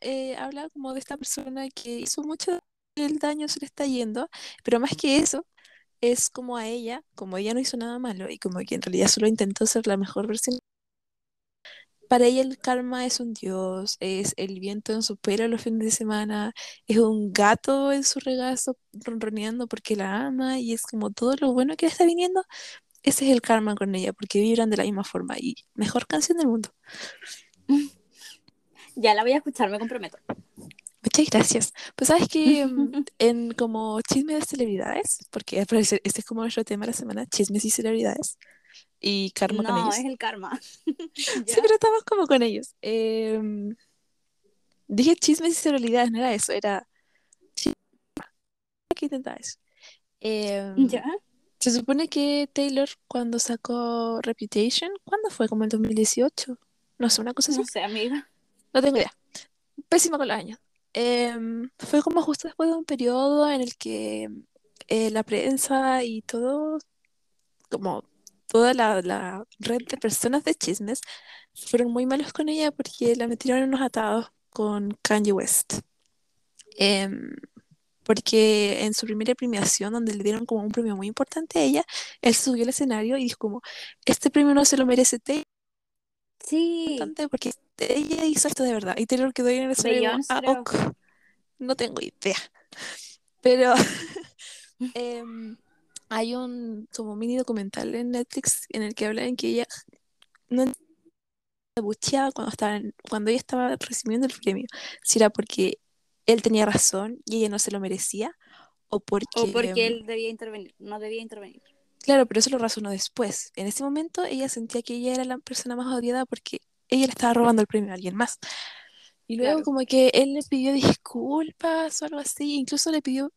eh, habla como de esta persona que hizo mucho el daño, se le está yendo, pero más que eso, es como a ella, como ella no hizo nada malo y como que en realidad solo intentó ser la mejor versión. Para ella el karma es un dios, es el viento en su pelo los fines de semana, es un gato en su regazo ronroneando porque la ama y es como todo lo bueno que le está viniendo. Ese es el karma con ella, porque vibran de la misma forma y mejor canción del mundo. Ya la voy a escuchar, me comprometo. Muchas gracias. Pues sabes que en como chisme de celebridades, porque al parecer este es como nuestro tema de la semana, chismes y celebridades, y karma con No, ellos. es el karma. Sí, pero estamos como con ellos. Em, dije chismes y celebridades, no era eso, era. ¿Qué intentaba eso? Em, ¿Ya? se supone que Taylor cuando sacó Reputation, ¿cuándo fue? ¿Como el 2018? No sé, una cosa así. No sé, amiga. No tengo idea. Pésima con los años. Em, fue como justo después de un periodo en el que eh, la prensa y todo, como toda la, la red de personas de chismes, fueron muy malos con ella porque la metieron en unos atados con Kanye West. Em, porque en su primera premiación, donde le dieron como un premio muy importante a ella, él subió al escenario y dijo como, este premio no se lo merece Taylor Sí, porque ella hizo esto de verdad. Y Taylor quedó ahí en el escenario "Ah, creo. ok". No tengo idea. Pero em, hay un como mini documental en Netflix en el que hablan que ella no bucheaba cuando estaba cuando ella estaba recibiendo el premio. Si era porque él tenía razón y ella no se lo merecía, o porque, o porque em, él debía intervenir, no debía intervenir. Claro, pero eso lo razonó después. En ese momento ella sentía que ella era la persona más odiada porque ella le estaba robando el premio a alguien más. Y luego Claro. como que él le pidió disculpas o algo así, incluso le pidió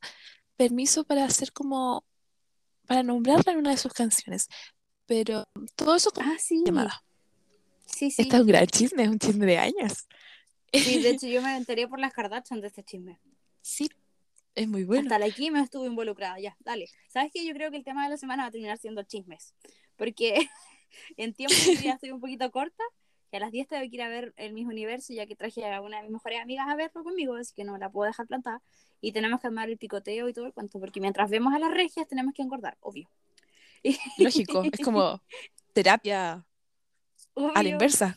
permiso para hacer como, para nombrarla en una de sus canciones. Pero todo eso con Ah, sí. llamada. Sí, sí. Este es un gran chisme, es un chisme de años. Sí, de hecho yo me enteré por las Kardashian de este chisme. Sí, es muy bueno. Hasta la Kim estuvo involucrada, ya, dale. ¿Sabes qué? Yo creo que el tema de la semana va a terminar siendo chismes. Porque en tiempo ya estoy un poquito corta. Y a las 10 tengo que ir a ver el mismo universo, ya que traje a una de mis mejores amigas a verlo conmigo, así que no la puedo dejar plantada. Y tenemos que armar el picoteo y todo el cuento, porque mientras vemos a las regias tenemos que engordar, obvio. Lógico, es como terapia a la Obvio. inversa.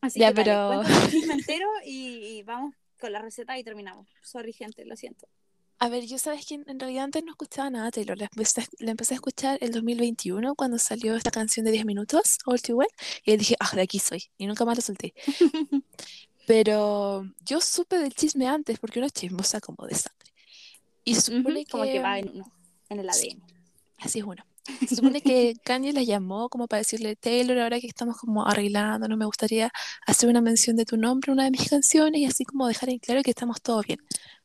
Así Ya, que dale, pero- cuéntame el entero y, y vamos con la receta y terminamos. Sorry, gente, lo siento. A ver, yo sabes que en realidad antes no escuchaba nada de Taylor. La empecé, a- la empecé a escuchar el 2021 cuando salió esta canción de 10 minutos, All Too Well, y dije, ah, de aquí soy. Y nunca más la solté. Pero yo supe del chisme antes porque uno es chismosa como de sangre. Y supone Ujú, Como que va que... en, en el ADN. Así es uno. Se supone que Kanye la llamó como para decirle, Taylor, ahora que estamos como arreglando, no me gustaría hacer una mención de tu nombre en una de mis canciones y así como dejar en claro que estamos todos bien.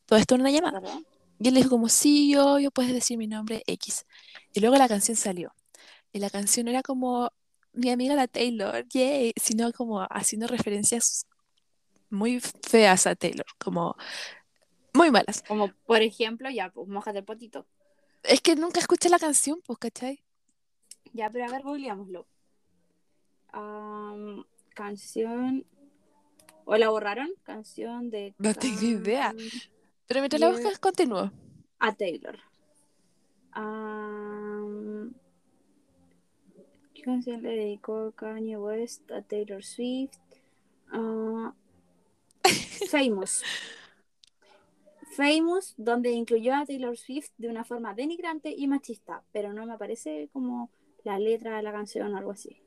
Todo esto en una llamada. ¿verdad? Y él dijo como, sí, yo, yo puedes decir mi nombre X. Y luego la canción salió. Y la canción era como mi amiga la Taylor, yay, sino como haciendo referencias muy feas a Taylor, como muy malas. Como por ejemplo, ya, pues mojate el potito. Es que nunca escuché la canción, pues, ¿cachai? Ya, pero a ver, googleámoslo. Am, canción. ¿O la borraron? Canción de. No tengo idea. Pero mientras la buscas, continúo. A Taylor. ¿Qué canción le dedicó Kanye West a Taylor Swift? Ah, famous. Famous, donde incluyó a Taylor Swift de una forma denigrante y machista, pero no me aparece como la letra de la canción o algo así.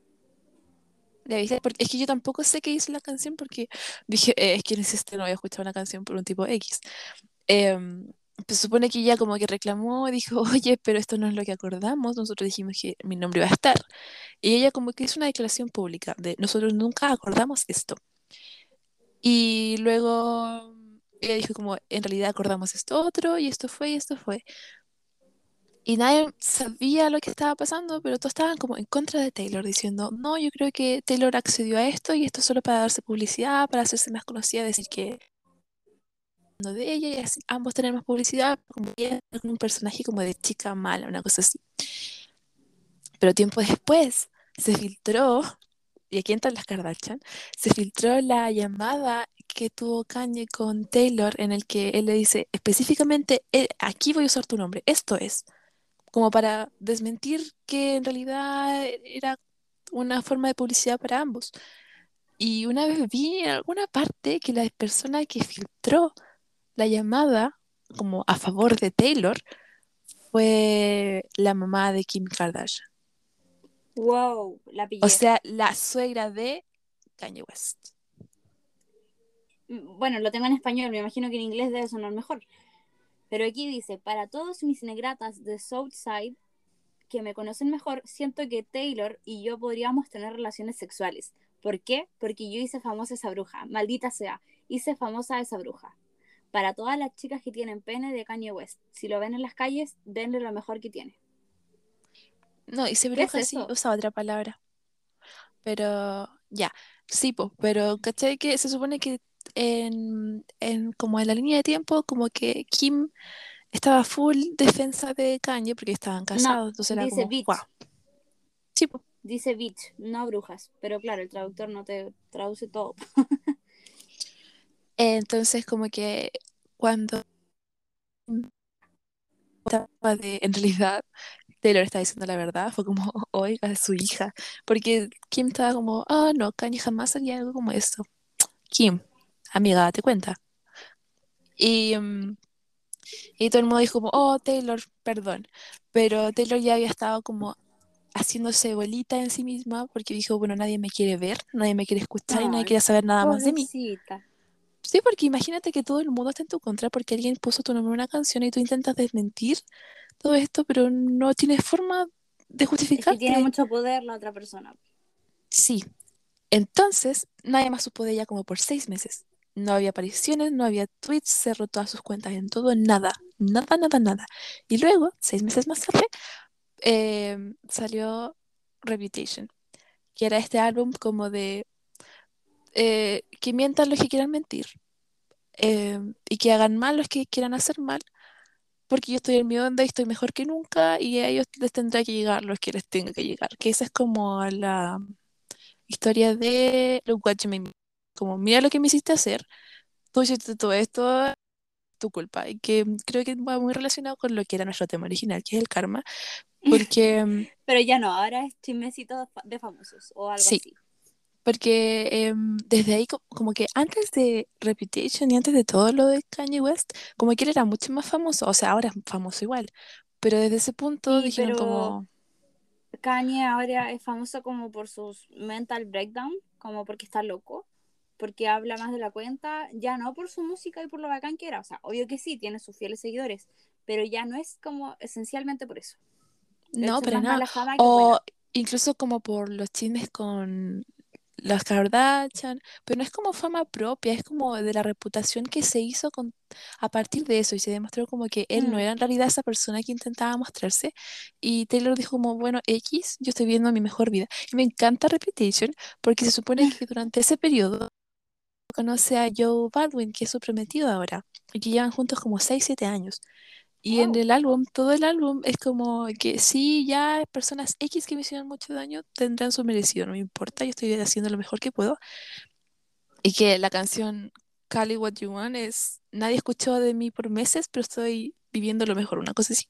Porque es que yo tampoco sé qué hizo la canción porque dije, eh, es que este no había escuchado una canción por un tipo X. Em, se supone que ella como que reclamó, dijo, oye, pero esto no es lo que acordamos, nosotros dijimos que mi nombre iba a estar. Y ella como que hizo una declaración pública de, nosotros nunca acordamos esto. Y luego ella dijo como, en realidad acordamos esto otro, y esto fue, y esto fue. Y nadie sabía lo que estaba pasando, pero todos estaban como en contra de Taylor, diciendo, no, yo creo que Taylor accedió a esto y esto solo para darse publicidad, para hacerse más conocida, decir que de ella y ambos tener más publicidad, como un personaje como de chica mala, una cosa así. Pero tiempo después se filtró, y aquí entran las Kardashian, se filtró la llamada que tuvo Kanye con Taylor en el que él le dice específicamente, "Eh, aquí voy a usar tu nombre, esto es como para desmentir que en realidad era una forma de publicidad para ambos. Y una vez vi en alguna parte que la persona que filtró la llamada como a favor de Taylor fue la mamá de Kim Kardashian. Wow, la pillé. O sea, la suegra de Kanye West. Mm, Bueno, lo tengo en español, me imagino que en inglés debe sonar mejor. Pero aquí dice, para todos mis negratas de Southside, que me conocen mejor, siento que Taylor y yo podríamos tener relaciones sexuales. ¿Por qué? Porque yo hice famosa esa bruja, maldita sea, hice famosa esa bruja. Para todas las chicas que tienen pene de Kanye West, si lo ven en las calles, denle lo mejor que tiene. No, y se ¿Qué es bruja sí usa otra palabra. Pero ya, sí, pues, pero ¿cachai? Que se supone que en, en como en la línea de tiempo, como que Kim estaba full defensa de Kanye porque estaban No, casados, entonces era como, bitch, wow. Sí, pues. dice bitch, no brujas. Pero claro, el traductor no te traduce todo. Entonces como que cuando de, en realidad Taylor está diciendo la verdad, fue como, oiga, su hija, porque Kim estaba como, ah, no, Kanye jamás haría algo como esto. Kim, amiga, date cuenta. Y, mm, y todo el mundo dijo como, oh, Taylor, perdón. Pero Taylor ya había estado como haciéndose bolita en sí misma porque dijo, bueno, nadie me quiere ver, nadie me quiere escuchar y nadie quiere saber nada más de mí. Sí, porque imagínate que todo el mundo está en tu contra porque alguien puso tu nombre en una canción y tú intentas desmentir todo esto, pero no tienes forma de Es que tiene mucho poder la otra persona. Sí. Entonces, nadie más supo de ella como por seis meses. No había apariciones, no había tweets, cerró todas sus cuentas en todo, nada, nada, nada, nada. Y luego, seis meses más tarde, eh, salió Reputation, que era este álbum como de eh, que mientan los que quieran mentir eh, y que hagan mal los que quieran hacer mal, porque yo estoy en mi onda y estoy mejor que nunca y a ellos les tendrá que llegar los que les tenga que llegar. Que esa es como la historia de Look What You Made. Como, mira lo que me hiciste hacer, tú hiciste todo esto, tu culpa. Y que creo que va muy relacionado con lo que era nuestro tema original, que es el karma, porque mm, Pero ya no, ahora es chismecito de famosos o algo sí, así. Porque em, desde ahí co- como que antes de Reputation y antes de todo lo de Kanye West, como que él era mucho más famoso, o sea, ahora es famoso igual, pero desde ese punto Sí, dijeron pero como, Kanye ahora es famoso como por sus mental breakdown, como porque está loco, porque habla más de la cuenta, ya no por su música y por lo bacán que era. O sea, obvio que sí, tiene sus fieles seguidores, pero ya no es como esencialmente por eso. No, pero buena. o incluso como por los chismes con las Kardashian, pero no es como fama propia, es como de la reputación que se hizo con, a partir de eso y se demostró como que él no Mm. era en realidad esa persona que intentaba mostrarse y Taylor dijo como, bueno, X, yo estoy viendo mi mejor vida. Y me encanta Reputation porque se supone que durante ese periodo conoce a Joe Baldwin, que es su prometido ahora, y que llevan juntos como 6, 7 años. Y en Wow. el álbum, todo el álbum es como que sí, ya personas X que me hicieron mucho daño tendrán su merecido, no me importa, yo estoy haciendo lo mejor que puedo. Y que la canción Call It What You Want es, nadie escuchó de mí por meses, pero estoy viviendo lo mejor, una cosa así.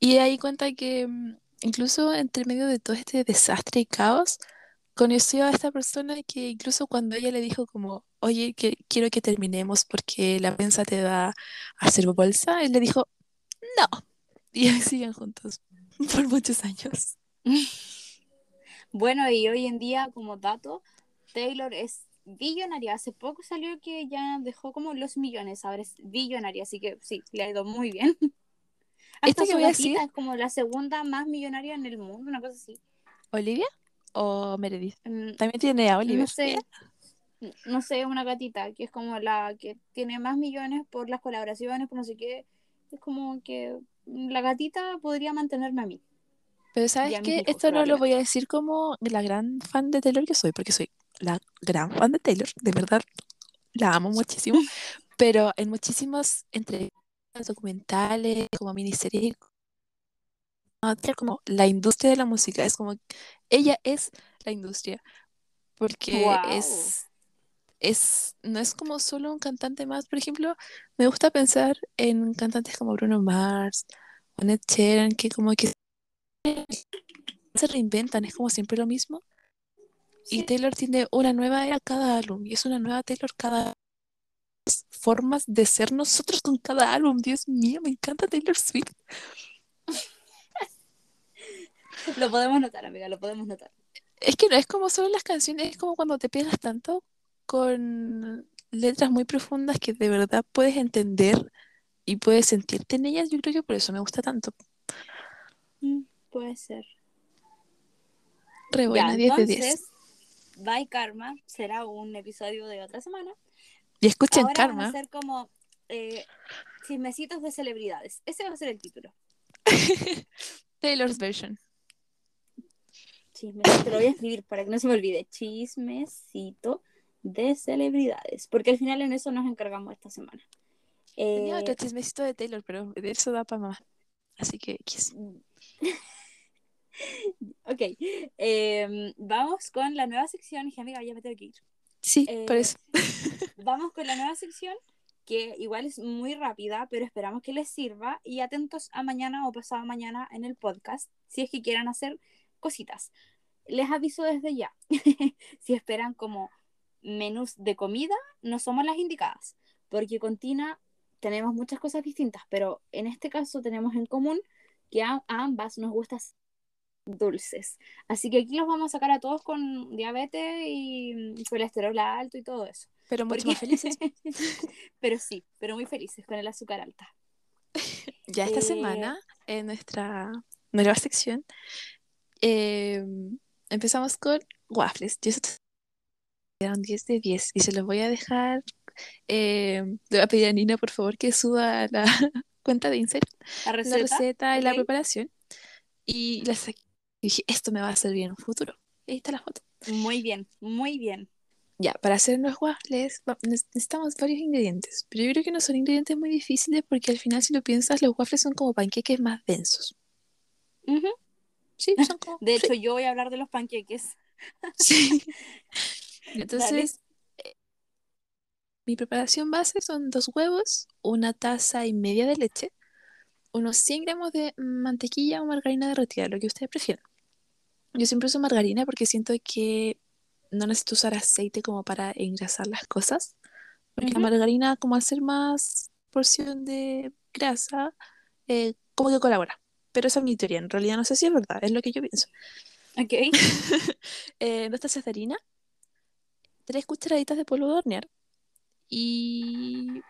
Y ahí cuenta que mm, incluso entre medio de todo este desastre y caos, conoció a esta persona que incluso cuando ella le dijo como, oye, que quiero que terminemos porque la prensa te va a hacer bolsa, él le dijo, no. Y siguen juntos por muchos años. Bueno, y hoy en día, como dato, Taylor es billonaria. Hace poco salió que ya dejó como los millones, ahora es billonaria, así que sí, le ha ido muy bien. Esta que voy a decir, es como la segunda más millonaria en el mundo, una cosa así. Olivia o Meredith. Mm, También tiene a No Oliver. sé, no sé, una gatita que es como la que tiene más millones por las colaboraciones, por no sé qué. Es como que la gatita podría mantenerme a mí. Pero sabes que esto no lo voy a decir como la gran fan de Taylor que soy, porque soy la gran fan de Taylor, de verdad la amo muchísimo, pero en muchísimas entrevistas, documentales, como miniseries, como la industria de la música, es como ella es la industria, porque ¡Wow! es, es, no es como solo un cantante más, por ejemplo, me gusta pensar en cantantes como Bruno Mars o Ed Sheeran, que como que se reinventan, es como siempre lo mismo. Y Taylor tiene una nueva era cada álbum, y es una nueva Taylor cada formas de ser nosotros con cada álbum. Dios mío, me encanta Taylor Swift. lo podemos notar, amiga, lo podemos notar. Es que no es como solo las canciones, es como cuando te pegas tanto con letras muy profundas que de verdad puedes entender y puedes sentirte en ellas. Yo creo que por eso me gusta tanto. Mm. puede ser. Re buena, ya, 10 de 10. entonces, Bye Karma será un episodio de otra semana. Y escuchen Ahora van a Karma. ser como eh, chismecitos de celebridades. Ese va a ser el título. Taylor's version. Chismecito, lo voy a escribir para que no se me olvide. Chismecito de celebridades. Porque al final en eso nos encargamos esta semana. Tenía Eh, otro chismecito de Taylor, pero de eso da para más. Así que ok, em, vamos con la nueva sección. Dije, amiga, ya me tengo que ir. Sí, Eh, por eso. Vamos con la nueva sección, que igual es muy rápida, pero esperamos que les sirva. Y atentos a mañana o pasado mañana en el podcast, si es que quieran hacer cositas. Les aviso desde ya, si esperan como menús de comida, no somos las indicadas, porque con Tina tenemos muchas cosas distintas, pero en este caso tenemos en común que a, a ambas nos gustan dulces. Así que aquí los vamos a sacar a todos con diabetes y colesterol alto y todo eso. Pero mucho Porque- más felices. pero sí, pero muy felices con el azúcar alta. Ya esta Eh, semana, en nuestra nueva sección, eh, empezamos con waffles. Yo eso eran 10 de 10 y se los voy a dejar. eh, le voy a pedir a Nina, por favor, que suba la cuenta de Instagram, La la receta. receta y la preparación. Y la saqué. Y dije, esto me va a servir en un futuro. Y ahí está la foto. Muy bien, muy bien. Ya, para hacer los waffles necesitamos varios ingredientes, pero yo creo que no son ingredientes muy difíciles porque al final si lo piensas, los waffles son como panqueques más densos. Ujú. Sí, son como... De sí, hecho, yo voy a hablar de los panqueques. sí. Entonces, eh, mi preparación base son dos huevos, una taza y media de leche, unos 100 gramos de mantequilla o margarina derretida, lo que ustedes prefieran. Yo siempre uso margarina porque siento que no necesito usar aceite como para engrasar las cosas. Porque la Ujú. margarina, como al ser más porción de grasa, eh, como que colabora. Pero esa es mi teoría. En realidad no sé si es verdad, es lo que yo pienso. Ok. Eh, dos tazas de harina, tres cucharaditas de polvo de hornear y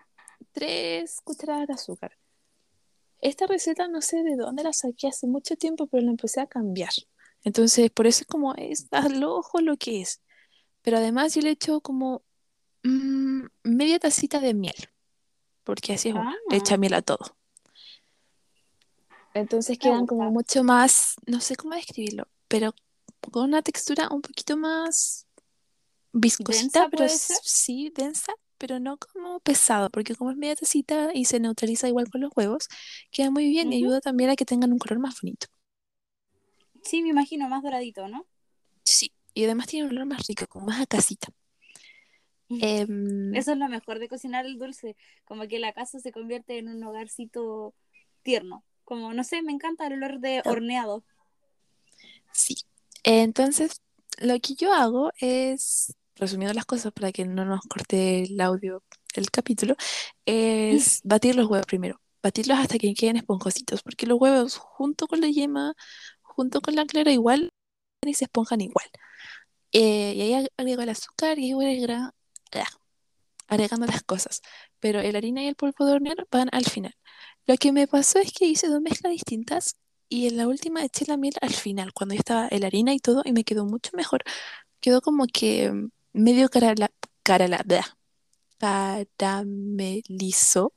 tres cucharadas de azúcar. Esta receta no sé de dónde la saqué hace mucho tiempo, pero la empecé a cambiar. Entonces, por eso es como es al ojo lo que es. Pero además yo le echo como mm, media tacita de miel, porque así es le echa Ah. miel a todo. Entonces quedan como mucho más, no sé cómo describirlo, pero con una textura un poquito más viscosita, ¿Densa pero sí densa, pero no como pesado, porque como es media tacita y se neutraliza igual con los huevos, queda muy bien y ayuda también a que tengan un color más bonito. Sí, me imagino más doradito, ¿no? Sí, y además tiene un olor más rico, como más a casita. Em, Eso es lo mejor de cocinar el dulce, como que la casa se convierte en un hogarcito tierno. Como, no sé, me encanta el olor de Ah. horneado. Sí. Entonces, lo que yo hago es, resumiendo las cosas para que no nos corte el audio del capítulo, es batir los huevos primero. Batirlos hasta que queden esponjositos, porque los huevos junto con la yema, junto con la clara, igual y se esponjan igual. Eh, y ahí ag- agrego el azúcar y agra- ah, agregando las cosas. Pero el harina y el polvo de hornear van al final. Lo que me pasó es que hice dos mezclas distintas y en la última eché la miel al final, cuando ya estaba la harina y todo, y me quedó mucho mejor. Quedó como que medio carala, carala- blah, caramelizó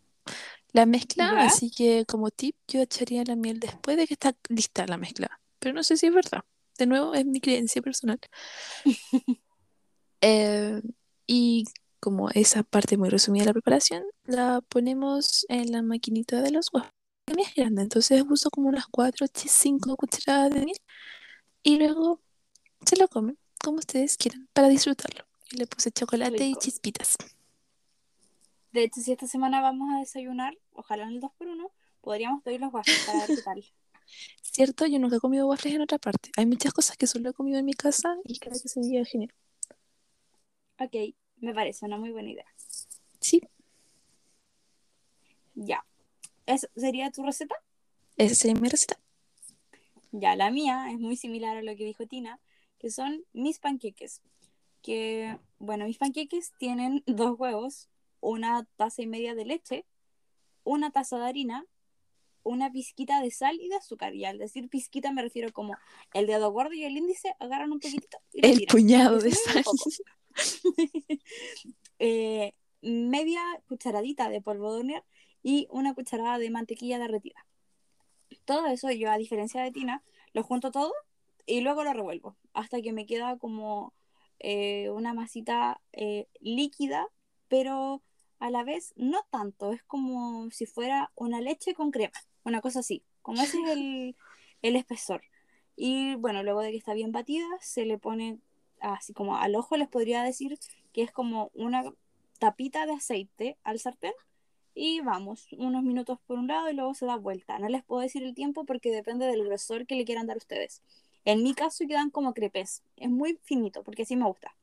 la mezcla, ¿Ya? así que como tip yo echaría la miel después de que está lista la mezcla. Pero no sé si es verdad. De nuevo, es mi creencia personal. Eh, y como esa parte muy resumida de la preparación, la ponemos en la maquinita de los huevos. Es grande, entonces uso como unas 4 o 5 cucharadas de miel y luego se lo comen como ustedes quieran para disfrutarlo. Y le puse chocolate y chispitas. De hecho, si esta semana vamos a desayunar, ojalá en el 2x1, podríamos pedir los waffles para ver qué tal. Cierto, yo nunca he comido waffles en otra parte. Hay muchas cosas que solo he comido en mi casa y creo que sería genial. Ok, me parece una muy buena idea. Sí, Ya. ¿Eso sería tu receta? esa sería mi receta. Ya, la mía es muy similar a lo que dijo Tina, que son mis panqueques. Que, bueno, mis panqueques tienen dos huevos, una taza y media de leche, una taza de harina, una pizquita de sal y de azúcar. Y al decir pizquita me refiero como el dedo gordo y el índice agarran un poquitito y lo El tiran. puñado de sal. Eh, media cucharadita de polvo de hornear y una cucharada de mantequilla derretida. Todo eso yo, a diferencia de Tina, lo junto todo y luego lo revuelvo hasta que me queda como eh, una masita eh, líquida, pero a la vez no tanto, es como si fuera una leche con crema, una cosa así, como ese es el, el espesor. Y bueno, luego de que está bien batida, se le pone así como al ojo, les podría decir que es como una tapita de aceite al sartén y vamos, unos minutos por un lado y luego se da vuelta. No les puedo decir el tiempo porque depende del grosor que le quieran dar ustedes. En mi caso quedan como crepes, es muy finito porque así me gusta.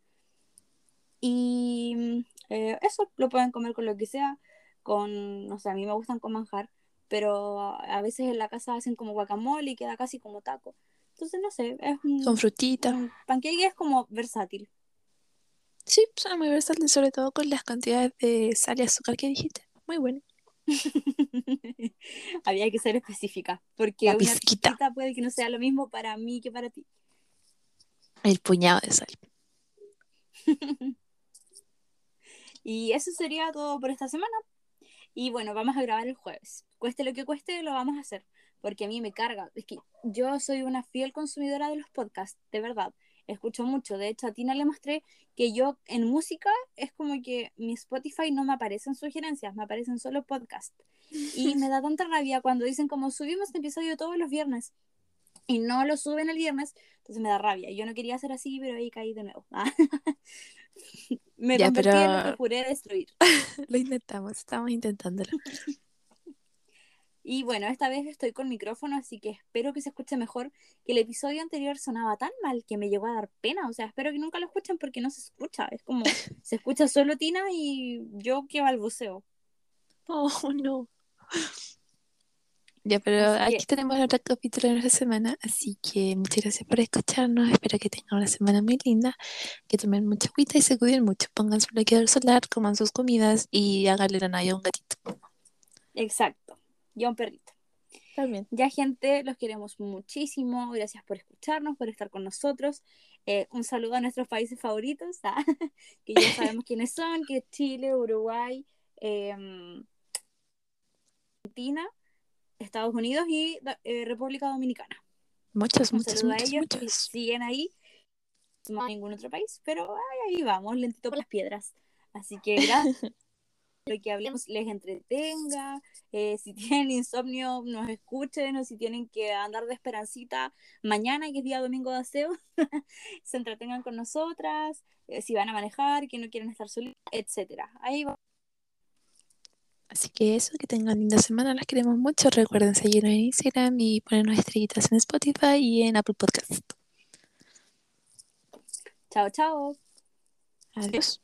Y mm, eh, eso lo pueden comer con lo que sea, con, no sé, a mí me gustan con manjar, pero a veces en la casa hacen como guacamole y queda casi como taco. Entonces, no sé, es un, Con frutita. un pancake es como versátil. Sí, suena muy versátil, sobre todo con las cantidades de sal y azúcar que dijiste. Muy bueno. Había que ser específica, porque La una pizquita. pizquita puede que no sea lo mismo para mí que para ti. El puñado de sal. Y eso sería todo por esta semana. Y bueno, vamos a grabar el jueves. Cueste lo que cueste, lo vamos a hacer. Porque a mí me carga. Es que yo soy una fiel consumidora de los podcasts, de verdad. Escucho mucho. De hecho, a Tina le mostré que yo en música es como que mi Spotify no me aparecen sugerencias, me aparecen solo podcasts. Y me da tanta rabia cuando dicen como subimos este episodio todos los viernes y no lo suben el viernes, entonces me da rabia. Yo no quería hacer así, pero ahí caí de nuevo. me Ya, convertí en lo pero- que juré destruir. Lo intentamos, estamos intentándolo. Y bueno, esta vez estoy con micrófono, así que espero que se escuche mejor. Que el episodio anterior sonaba tan mal que me llegó a dar pena. O sea, espero que nunca lo escuchen porque no se escucha. Es como, se escucha solo Tina y yo que balbuceo. Oh, no. Ya, pero Así que- aquí tenemos otro capítulo de nuestra semana, así que muchas gracias por escucharnos. Espero que tengan una semana muy linda, que tomen mucha agüita y se cuiden mucho. Pongan su bloqueador solar, coman sus comidas y háganle la naya a un gatito. Exacto. Y a un perrito. También. Ya, gente, los queremos muchísimo. Gracias por escucharnos, por estar con nosotros. Eh, un saludo a nuestros países favoritos, ah, que ya sabemos quiénes son, que es Chile, Uruguay, em, Argentina, Estados Unidos y eh, República Dominicana. Muchos, Un muchos, saludo a ellos que siguen ahí. No hay ningún otro país, pero ay, ahí vamos, lentito por las piedras. Así que gracias. Lo que hablemos les entretenga. eh, si tienen insomnio, nos escuchen. O si tienen que andar de esperancita mañana, que es día domingo de aseo, se entretengan con nosotras. eh, si van a manejar, que no quieren estar solitas, etcétera. Ahí va. Así que eso, que tengan linda semana, las queremos mucho. Recuerden seguirnos en Instagram y ponernos estrellitas en Spotify y en Apple Podcast. Chao, chao. Adiós.